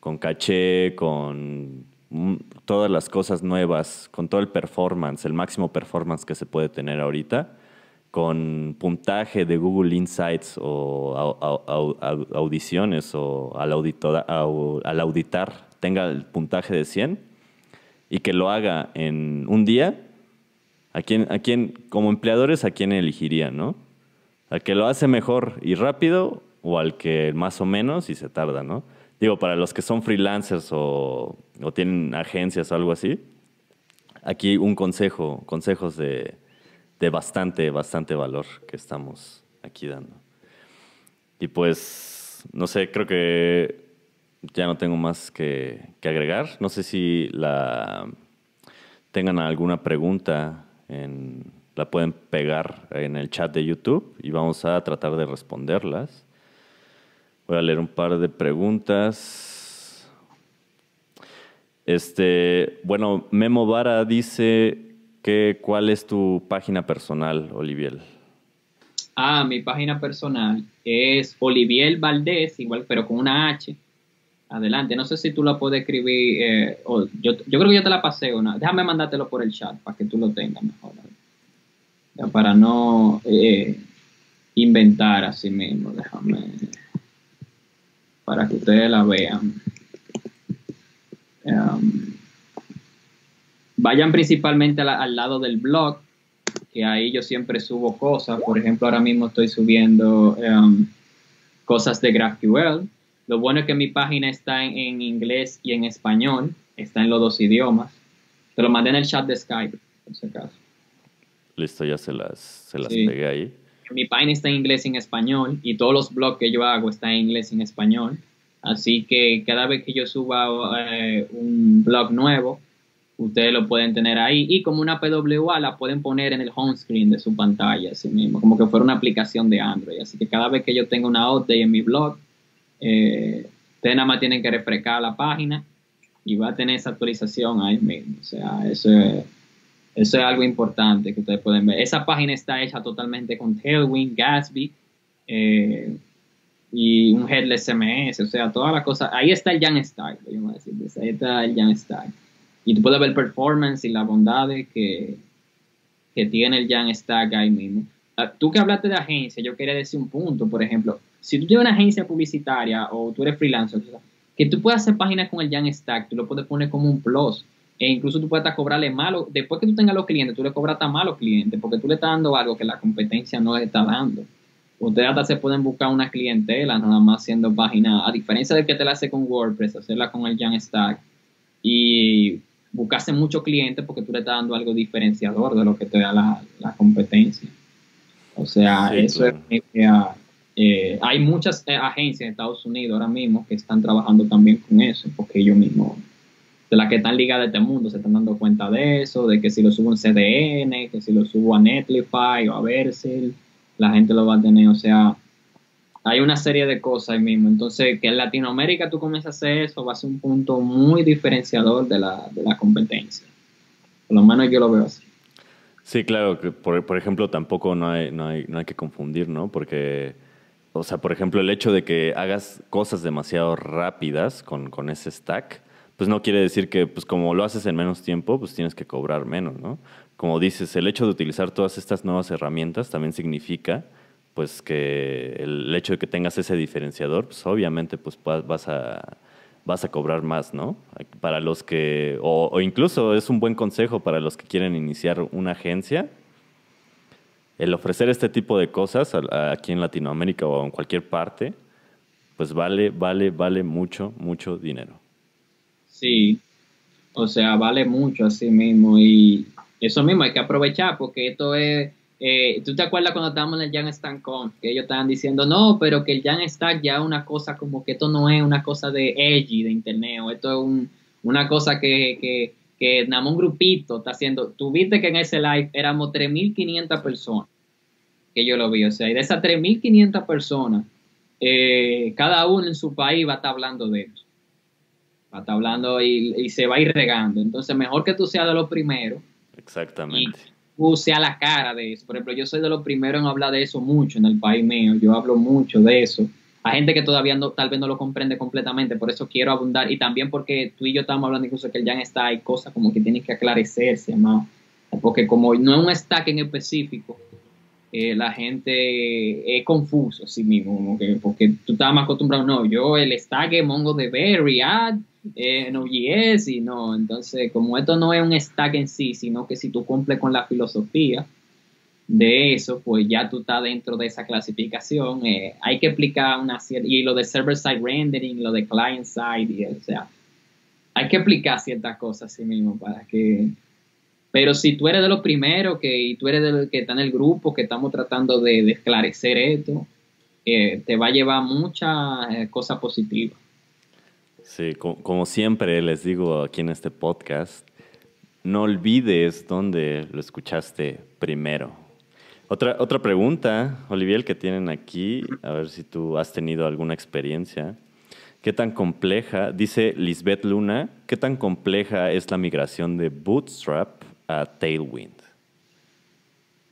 con caché, con todas las cosas nuevas, con todo el performance, el máximo performance que se puede tener ahorita, con puntaje de Google Insights o audiciones o al, al auditar tenga el puntaje de 100 y que lo haga en un día, ¿a quién, a quién como empleadores, a quién elegiría, no? ¿Al que lo hace mejor y rápido o al que más o menos y se tarda, no? Digo, para los que son freelancers o, tienen agencias o algo así, aquí un consejo, consejos de, bastante, bastante valor que estamos aquí dando. Y pues, no sé, creo que ya no tengo más que, que agregar. No sé si la tengan alguna pregunta en la pueden pegar en el chat de YouTube y vamos a tratar de responderlas. Voy a leer un par de preguntas. Este, bueno, Memo Vara dice que cuál es tu página personal, Olivier. Ah, mi página personal es Olivier Valdés, igual, pero con una H. Adelante, no sé si tú la puedes escribir, eh, yo, yo, creo que yo te la pasé no. Déjame mandártelo por el chat para que tú lo tengas mejor para no eh, inventar a sí mismo, déjame, para que ustedes la vean. Um, vayan principalmente al lado del blog, que ahí yo siempre subo cosas. Por ejemplo, ahora mismo estoy subiendo um, cosas de GraphQL. Lo bueno es que mi página está en, inglés y en español, está en los dos idiomas. Te lo mandé en el chat de Skype, por si acaso. Listo, ya se las, se las pegué ahí. mi página está en inglés y en español y todos los blogs que yo hago están en inglés y en español. Así que cada vez que yo suba eh, un blog nuevo, ustedes lo pueden tener ahí y como una PWA la pueden poner en el home screen de su pantalla, así mismo, como que fuera una aplicación de Android. Así que cada vez que yo tenga una update en mi blog, eh, ustedes nada más tienen que refrescar la página y va a tener esa actualización ahí mismo. O sea, eso es, eso es algo importante que ustedes pueden ver. Esa página está hecha totalmente con Tailwind, Gatsby. Eh, y un headless CMS, o sea, toda la cosa. Ahí está el Jan Stack, a decir, ahí está el Jan Stack. Y tú puedes ver performance y la bondades que, que tiene el Jan Stack ahí mismo. Ah, tú que hablaste de agencia, yo quería decir un punto, por ejemplo, si tú tienes una agencia publicitaria o tú eres freelancer, que tú puedas hacer páginas con el Jan Stack, tú lo puedes poner como un plus. E incluso tú puedes cobrarle malo, después que tú tengas los clientes, tú le cobras tan malo clientes, porque tú le estás dando algo que la competencia no le está dando ustedes hasta se pueden buscar una clientela nada más haciendo páginas, a diferencia de que te la hace con WordPress, hacerla con el Jamstack y buscarse muchos clientes porque tú le estás dando algo diferenciador de lo que te da la, competencia. O sea, eso es... Eh, hay muchas eh, agencias en Estados Unidos ahora mismo que están trabajando también con eso, porque ellos mismos, de las que están ligadas a este mundo, se están dando cuenta de eso, de que si lo subo en CDN, que si lo subo a Netlify o a Vercel, la gente lo va a tener, o sea, hay una serie de cosas ahí mismo. Entonces, que en Latinoamérica tú comienzas a hacer eso va a ser un punto muy diferenciador de la, de la competencia. Por lo menos yo lo veo así. Sí, claro, que por, por ejemplo, tampoco no hay, no, hay, no hay que confundir, ¿no? Porque, o sea, por ejemplo, el hecho de que hagas cosas demasiado rápidas con, con ese stack, pues no quiere decir que, pues como lo haces en menos tiempo, pues tienes que cobrar menos, ¿no? como dices, el hecho de utilizar todas estas nuevas herramientas también significa pues que el hecho de que tengas ese diferenciador, pues obviamente pues vas a, vas a cobrar más, ¿no? Para los que, o, incluso es un buen consejo para los que quieren iniciar una agencia, el ofrecer este tipo de cosas aquí en Latinoamérica o en cualquier parte, pues vale, vale, vale mucho, mucho dinero. Sí, o sea, vale mucho así mismo y eso mismo hay que aprovechar porque esto es, eh, ¿tú te acuerdas cuando estábamos en el Jan Stack Que ellos estaban diciendo, no, pero que el Jan Stack ya es una cosa como que esto no es una cosa de edgy de internet, o esto es una cosa que, que, que nada un grupito está haciendo. Tú viste que en ese live éramos 3.500 personas que yo lo vi, o sea, y de esas 3.500 personas, eh, cada uno en su país va a estar hablando de eso. Va a estar hablando y, y se va a ir regando. Entonces, mejor que tú seas de los primeros Exactamente. Y puse a la cara de eso. Por ejemplo, yo soy de los primeros en hablar de eso mucho en el país mío. Yo hablo mucho de eso. Hay gente que todavía no, tal vez no lo comprende completamente, por eso quiero abundar. Y también porque tú y yo estamos hablando incluso que el Jan está, hay cosas como que tienen que aclarecerse más. Porque como no es un stack en específico, eh, la gente es confuso sí mismo, porque tú estabas más acostumbrado, no, yo el stack es MongoDB, React, eh, en OGS y no. Entonces, como esto no es un stack en sí, sino que si tú cumples con la filosofía de eso, pues ya tú estás dentro de esa clasificación. Eh, hay que explicar una cierta, y lo de server-side rendering, lo de client-side, o sea, hay que explicar ciertas cosas así mismo para que... Pero si tú eres de los primeros que, y tú eres de los que está en el grupo, que estamos tratando de, esclarecer esto, eh, te va a llevar muchas cosas positivas. Sí, como, siempre les digo aquí en este podcast, no olvides dónde lo escuchaste primero. Otra, otra pregunta, Olivier, que tienen aquí, a ver si tú has tenido alguna experiencia. ¿Qué tan compleja, dice Lisbeth Luna, qué tan compleja es la migración de Bootstrap a Tailwind?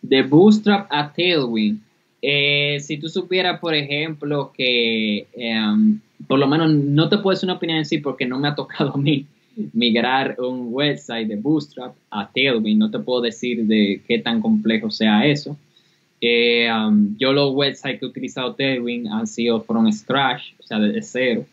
De Bootstrap a Tailwind. Eh, si tú supieras, por ejemplo, que em, por lo menos no te puedo decir una opinión en sí porque no me ha tocado a mí migrar un website de Bootstrap a Tailwind. No te puedo decir de qué tan complejo sea eso. Eh, um, yo los websites que he utilizado Tailwind han sido from scratch, o sea, desde cero,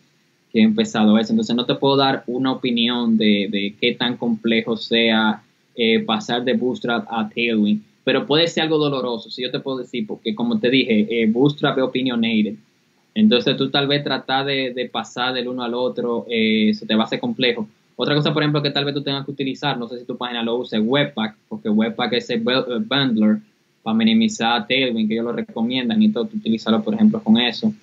que he empezado eso. Entonces no te puedo dar una opinión de, qué tan complejo sea eh, pasar de Bootstrap a Tailwind. Pero puede ser algo doloroso, si yo te puedo decir, porque como te dije, eh, Bootstrap es opinionated. Entonces tú tal vez tratar de, pasar del uno al otro eh, se te va a hacer complejo. Otra cosa, por ejemplo, que tal vez tú tengas que utilizar, no sé si tu página lo use, Webpack, porque Webpack es el bundler para minimizar Tailwind, que ellos lo recomiendan y todo, utilizarlo, por ejemplo, con eso.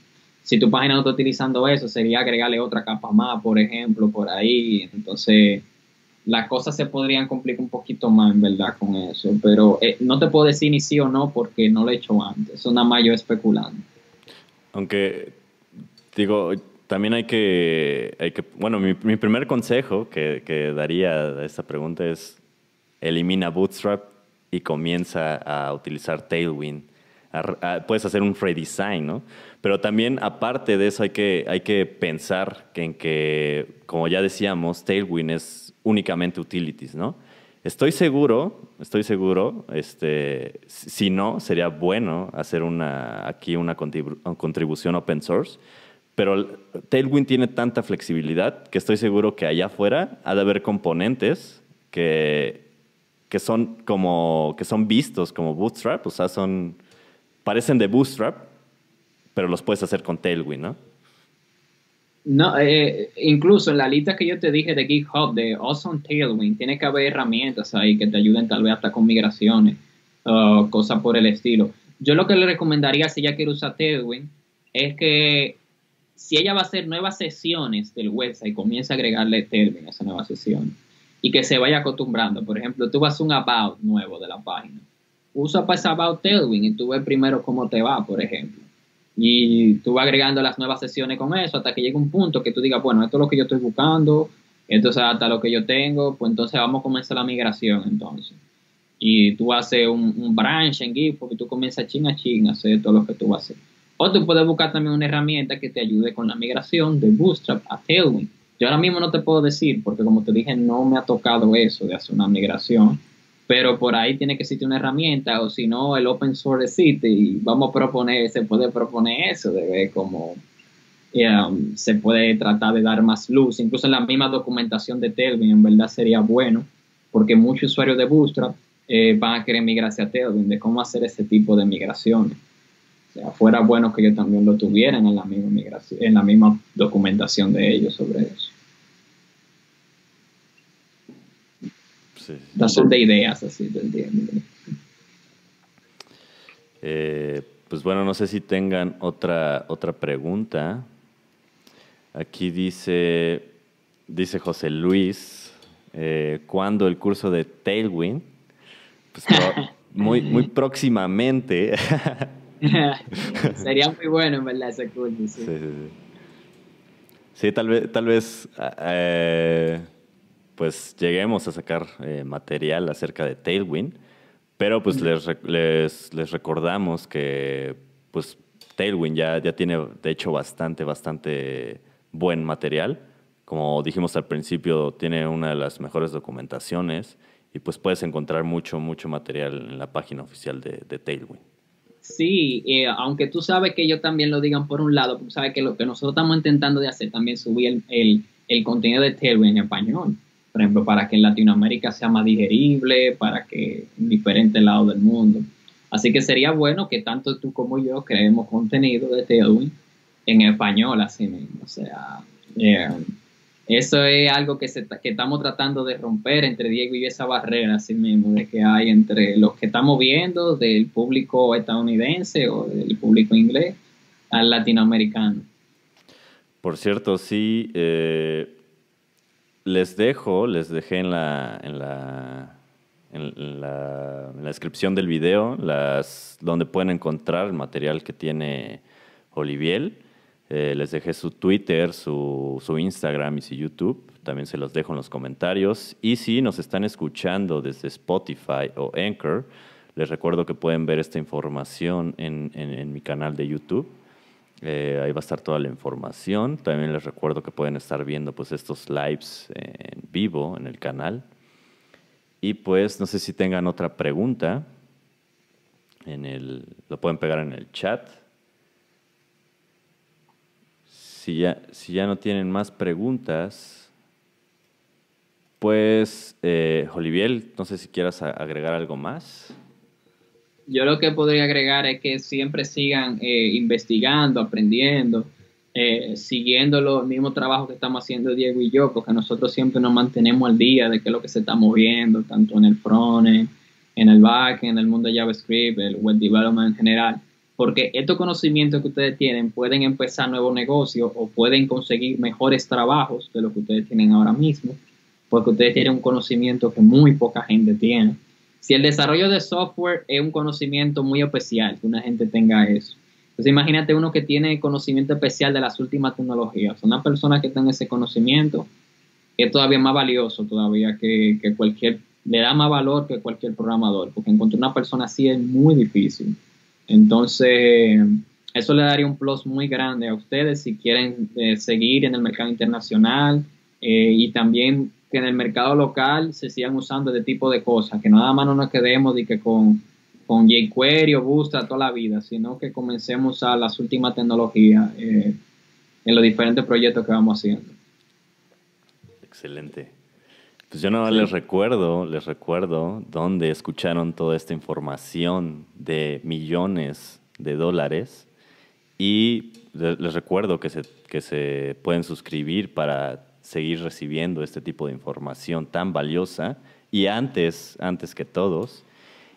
Si tu página no está utilizando eso, sería agregarle otra capa más, por ejemplo, por ahí. Entonces, las cosas se podrían complicar un poquito más, en verdad, con eso. Pero eh, no te puedo decir ni sí o no porque no lo he hecho antes. Eso nada más yo especulando. Aunque, digo, también hay que, hay que bueno, mi, mi primer consejo que, que, daría a esta pregunta es elimina Bootstrap y comienza a utilizar Tailwind. puedes hacer un redesign, ¿no? Pero también, aparte de eso, hay que, hay que pensar que en que, como ya decíamos, Tailwind es únicamente utilities, ¿no? Estoy seguro, estoy seguro, este, si no, sería bueno hacer una, aquí una contribución open source, pero Tailwind tiene tanta flexibilidad que estoy seguro que allá afuera ha de haber componentes que, que son como que son vistos como Bootstrap, o sea, son parecen de Bootstrap, pero los puedes hacer con Tailwind, ¿no? No, eh, incluso en la lista que yo te dije de GitHub de Awesome Tailwind, tiene que haber herramientas ahí que te ayuden tal vez hasta con migraciones, cosas por el estilo. Yo lo que le recomendaría si ella quiere usar Tailwind es que si ella va a hacer nuevas sesiones del website, comience a agregarle Tailwind a esa nueva sesión y que se vaya acostumbrando. Por ejemplo, tú vas a un about nuevo de la página. Usa para ese about Tailwind y tú ves primero cómo te va, por ejemplo. Y tú vas agregando las nuevas sesiones con eso hasta que llegue un punto que tú digas, bueno, esto es lo que yo estoy buscando, entonces hasta lo que yo tengo, pues entonces vamos a comenzar la migración entonces. Y tú haces un, branch en GIF porque tú comienzas ching a ching a hacer todo lo que tú vas a hacer. O tú puedes buscar también una herramienta que te ayude con la migración de Bootstrap a Tailwind. Yo ahora mismo no te puedo decir, porque como te dije, no me ha tocado eso de hacer una migración, pero por ahí tiene que existir una herramienta, o si no, el open source existe y vamos a proponer, se puede proponer eso, de ver cómo um, se puede tratar de dar más luz. Incluso en la misma documentación de Tailwind, en verdad sería bueno, porque muchos usuarios de Bootstrap eh, van a querer migrarse a Tailwind, de cómo hacer ese tipo de migraciones. O sea, fuera bueno que ellos también lo tuvieran en la misma migración, en la misma documentación de ellos sobre eso. Sí, son de ideas, así, te eh, pues bueno, no sé si tengan otra, otra pregunta. Aquí dice, dice José Luis, eh, ¿cuándo el curso de Tailwind? Pues muy, muy próximamente. Sería muy bueno, en verdad, ese curso. Sí, sí, sí. tal vez, tal vez eh, pues lleguemos a sacar eh, material acerca de Tailwind, pero pues les, les, recordamos que pues Tailwind ya, ya tiene de hecho bastante, bastante buen material. Como dijimos al principio, tiene una de las mejores documentaciones y pues puedes encontrar mucho, mucho material en la página oficial de, Tailwind. Sí, eh, aunque tú sabes que ellos también lo digan por un lado, tú sabes que lo que nosotros estamos intentando de hacer también subir el, el contenido de Tailwind en español por ejemplo, para que en Latinoamérica sea más digerible, para que en diferentes lados del mundo. Así que sería bueno que tanto tú como yo creemos contenido de Tailwind en español, así mismo. O sea, eh, eso es algo que, se, que estamos tratando de romper entre Diego y esa barrera, así mismo, de que hay entre los que estamos viendo del público estadounidense o del público inglés al latinoamericano. Por cierto, sí, eh, les dejo, les dejé en la, en la, en la, descripción del video las, donde pueden encontrar el material que tiene Olivier. Eh, les dejé su Twitter, su, su, Instagram y su YouTube. También se los dejo en los comentarios. Y si nos están escuchando desde Spotify o Anchor, les recuerdo que pueden ver esta información en, en mi canal de YouTube. Eh, ahí va a estar toda la información. También les recuerdo que pueden estar viendo pues, estos lives en vivo en el canal. Y pues no sé si tengan otra pregunta. En el, lo pueden pegar en el chat. Si ya, si ya no tienen más preguntas, pues, eh, Olivier, no sé si quieras agregar algo más yo lo que podría agregar es que siempre sigan eh, investigando, aprendiendo, eh, siguiendo los mismos trabajos que estamos haciendo Diego y yo, porque nosotros siempre nos mantenemos al día de qué es lo que se está moviendo, tanto en el front, en el back, en el mundo de JavaScript, el web development en general, porque estos conocimientos que ustedes tienen pueden empezar nuevos negocios o pueden conseguir mejores trabajos de lo que ustedes tienen ahora mismo, porque ustedes tienen un conocimiento que muy poca gente tiene. Si el desarrollo de software es un conocimiento muy especial, que una gente tenga eso. Entonces imagínate uno que tiene conocimiento especial de las últimas tecnologías. Una persona que tenga ese conocimiento es todavía más valioso todavía que, que cualquier, le da más valor que cualquier programador, porque encontrar una persona así es muy difícil. Entonces, eso le daría un plus muy grande a ustedes si quieren eh, seguir en el mercado internacional eh, y también que en el mercado local se sigan usando este tipo de cosas, que nada más no nos quedemos de que con, con jQuery o Bootstrap toda la vida, sino que comencemos a las últimas tecnologías eh, en los diferentes proyectos que vamos haciendo. Excelente. Pues yo no les recuerdo, les recuerdo dónde escucharon toda esta información de millones de dólares y les recuerdo que se, que se pueden suscribir para seguir recibiendo este tipo de información tan valiosa y antes, antes que todos.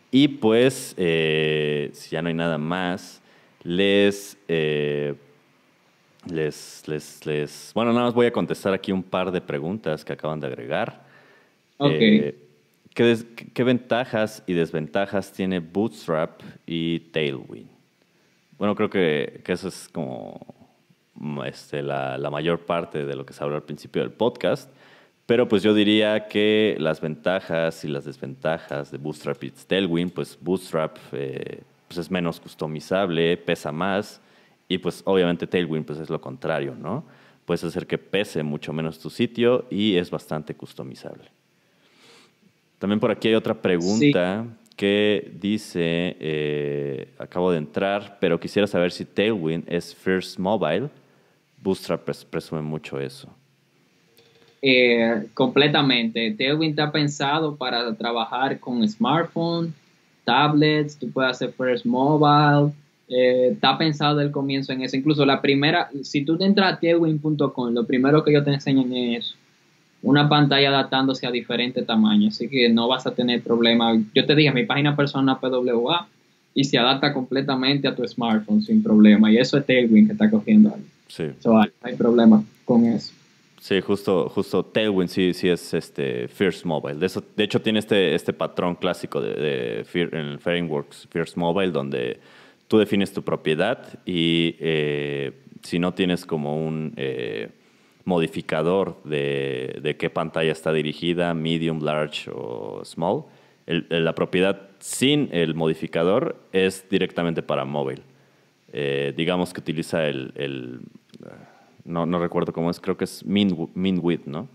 Y pues, eh, si ya no hay nada más, les eh, les, les, les, bueno, nada más voy a contestar aquí un par de preguntas que acaban de agregar. Okay. Eh, ¿qué, ventajas y desventajas tiene Bootstrap y Tailwind? Bueno, creo que, que eso es como este, la, la, mayor parte de lo que se habló al principio del podcast. Pero pues yo diría que las ventajas y las desventajas de Bootstrap y Tailwind, pues Bootstrap eh, pues es menos customizable, pesa más y pues obviamente Tailwind pues es lo contrario, ¿no? Puedes hacer que pese mucho menos tu sitio y es bastante customizable. También por aquí hay otra pregunta que dice, eh, acabo de entrar, pero quisiera saber si Tailwind es First Mobile. Bootstrap presume mucho eso. Eh, completamente. Tailwind está pensado para trabajar con smartphone, tablets, tú puedes hacer First Mobile, eh, está pensado del comienzo en eso. Incluso la primera, si tú te entras a tailwind.com, lo primero que yo te enseñan es una pantalla adaptándose a diferentes tamaños, así que no vas a tener problema. Yo te dije, mi página personal PWA y se adapta completamente a tu smartphone sin problema. Y eso es Tailwind que está cogiendo ahí. Sí. no hay problema con eso. Sí, justo, justo Tailwind sí, sí es este First Mobile. De, eso, de hecho, tiene este, este patrón clásico de, de en el Frameworks First Mobile, donde tú defines tu propiedad y eh, si no tienes como un eh, modificador de, de, qué pantalla está dirigida, medium, large o small, la propiedad sin el modificador es directamente para móvil. Eh, digamos que utiliza el, no, no, recuerdo cómo es, creo que es min, min ¿no?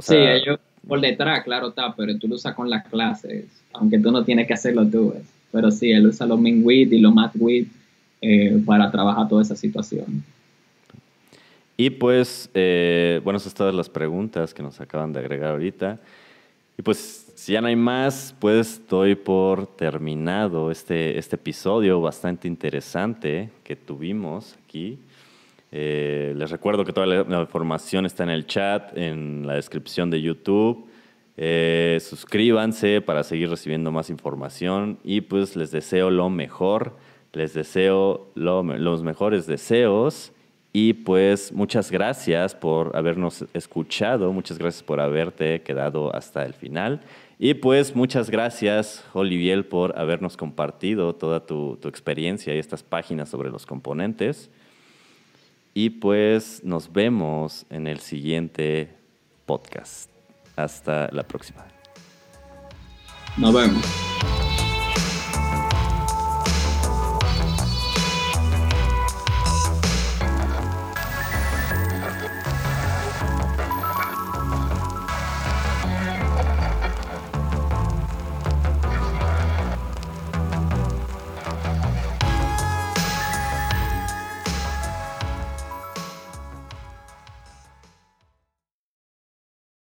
sí, yo, por detrás, claro está, pero tú lo usas con las clases, aunque tú no tienes que hacerlo tú pero sí, él usa los min width y los math width eh, para trabajar toda esa situación. Y pues, eh, bueno, esas son todas las preguntas que nos acaban de agregar ahorita. Y pues, si ya no hay más, pues doy por terminado este, este episodio bastante interesante que tuvimos aquí. Eh, les recuerdo que toda la información está en el chat, en la descripción de YouTube. Eh, suscríbanse para seguir recibiendo más información. Y pues les deseo lo mejor, les deseo los mejores deseos. Y pues muchas gracias por habernos escuchado, muchas gracias por haberte quedado hasta el final. Y pues muchas gracias Olivier por habernos compartido toda tu, tu experiencia y estas páginas sobre los componentes y pues nos vemos en el siguiente podcast. Hasta la próxima. Nos vemos.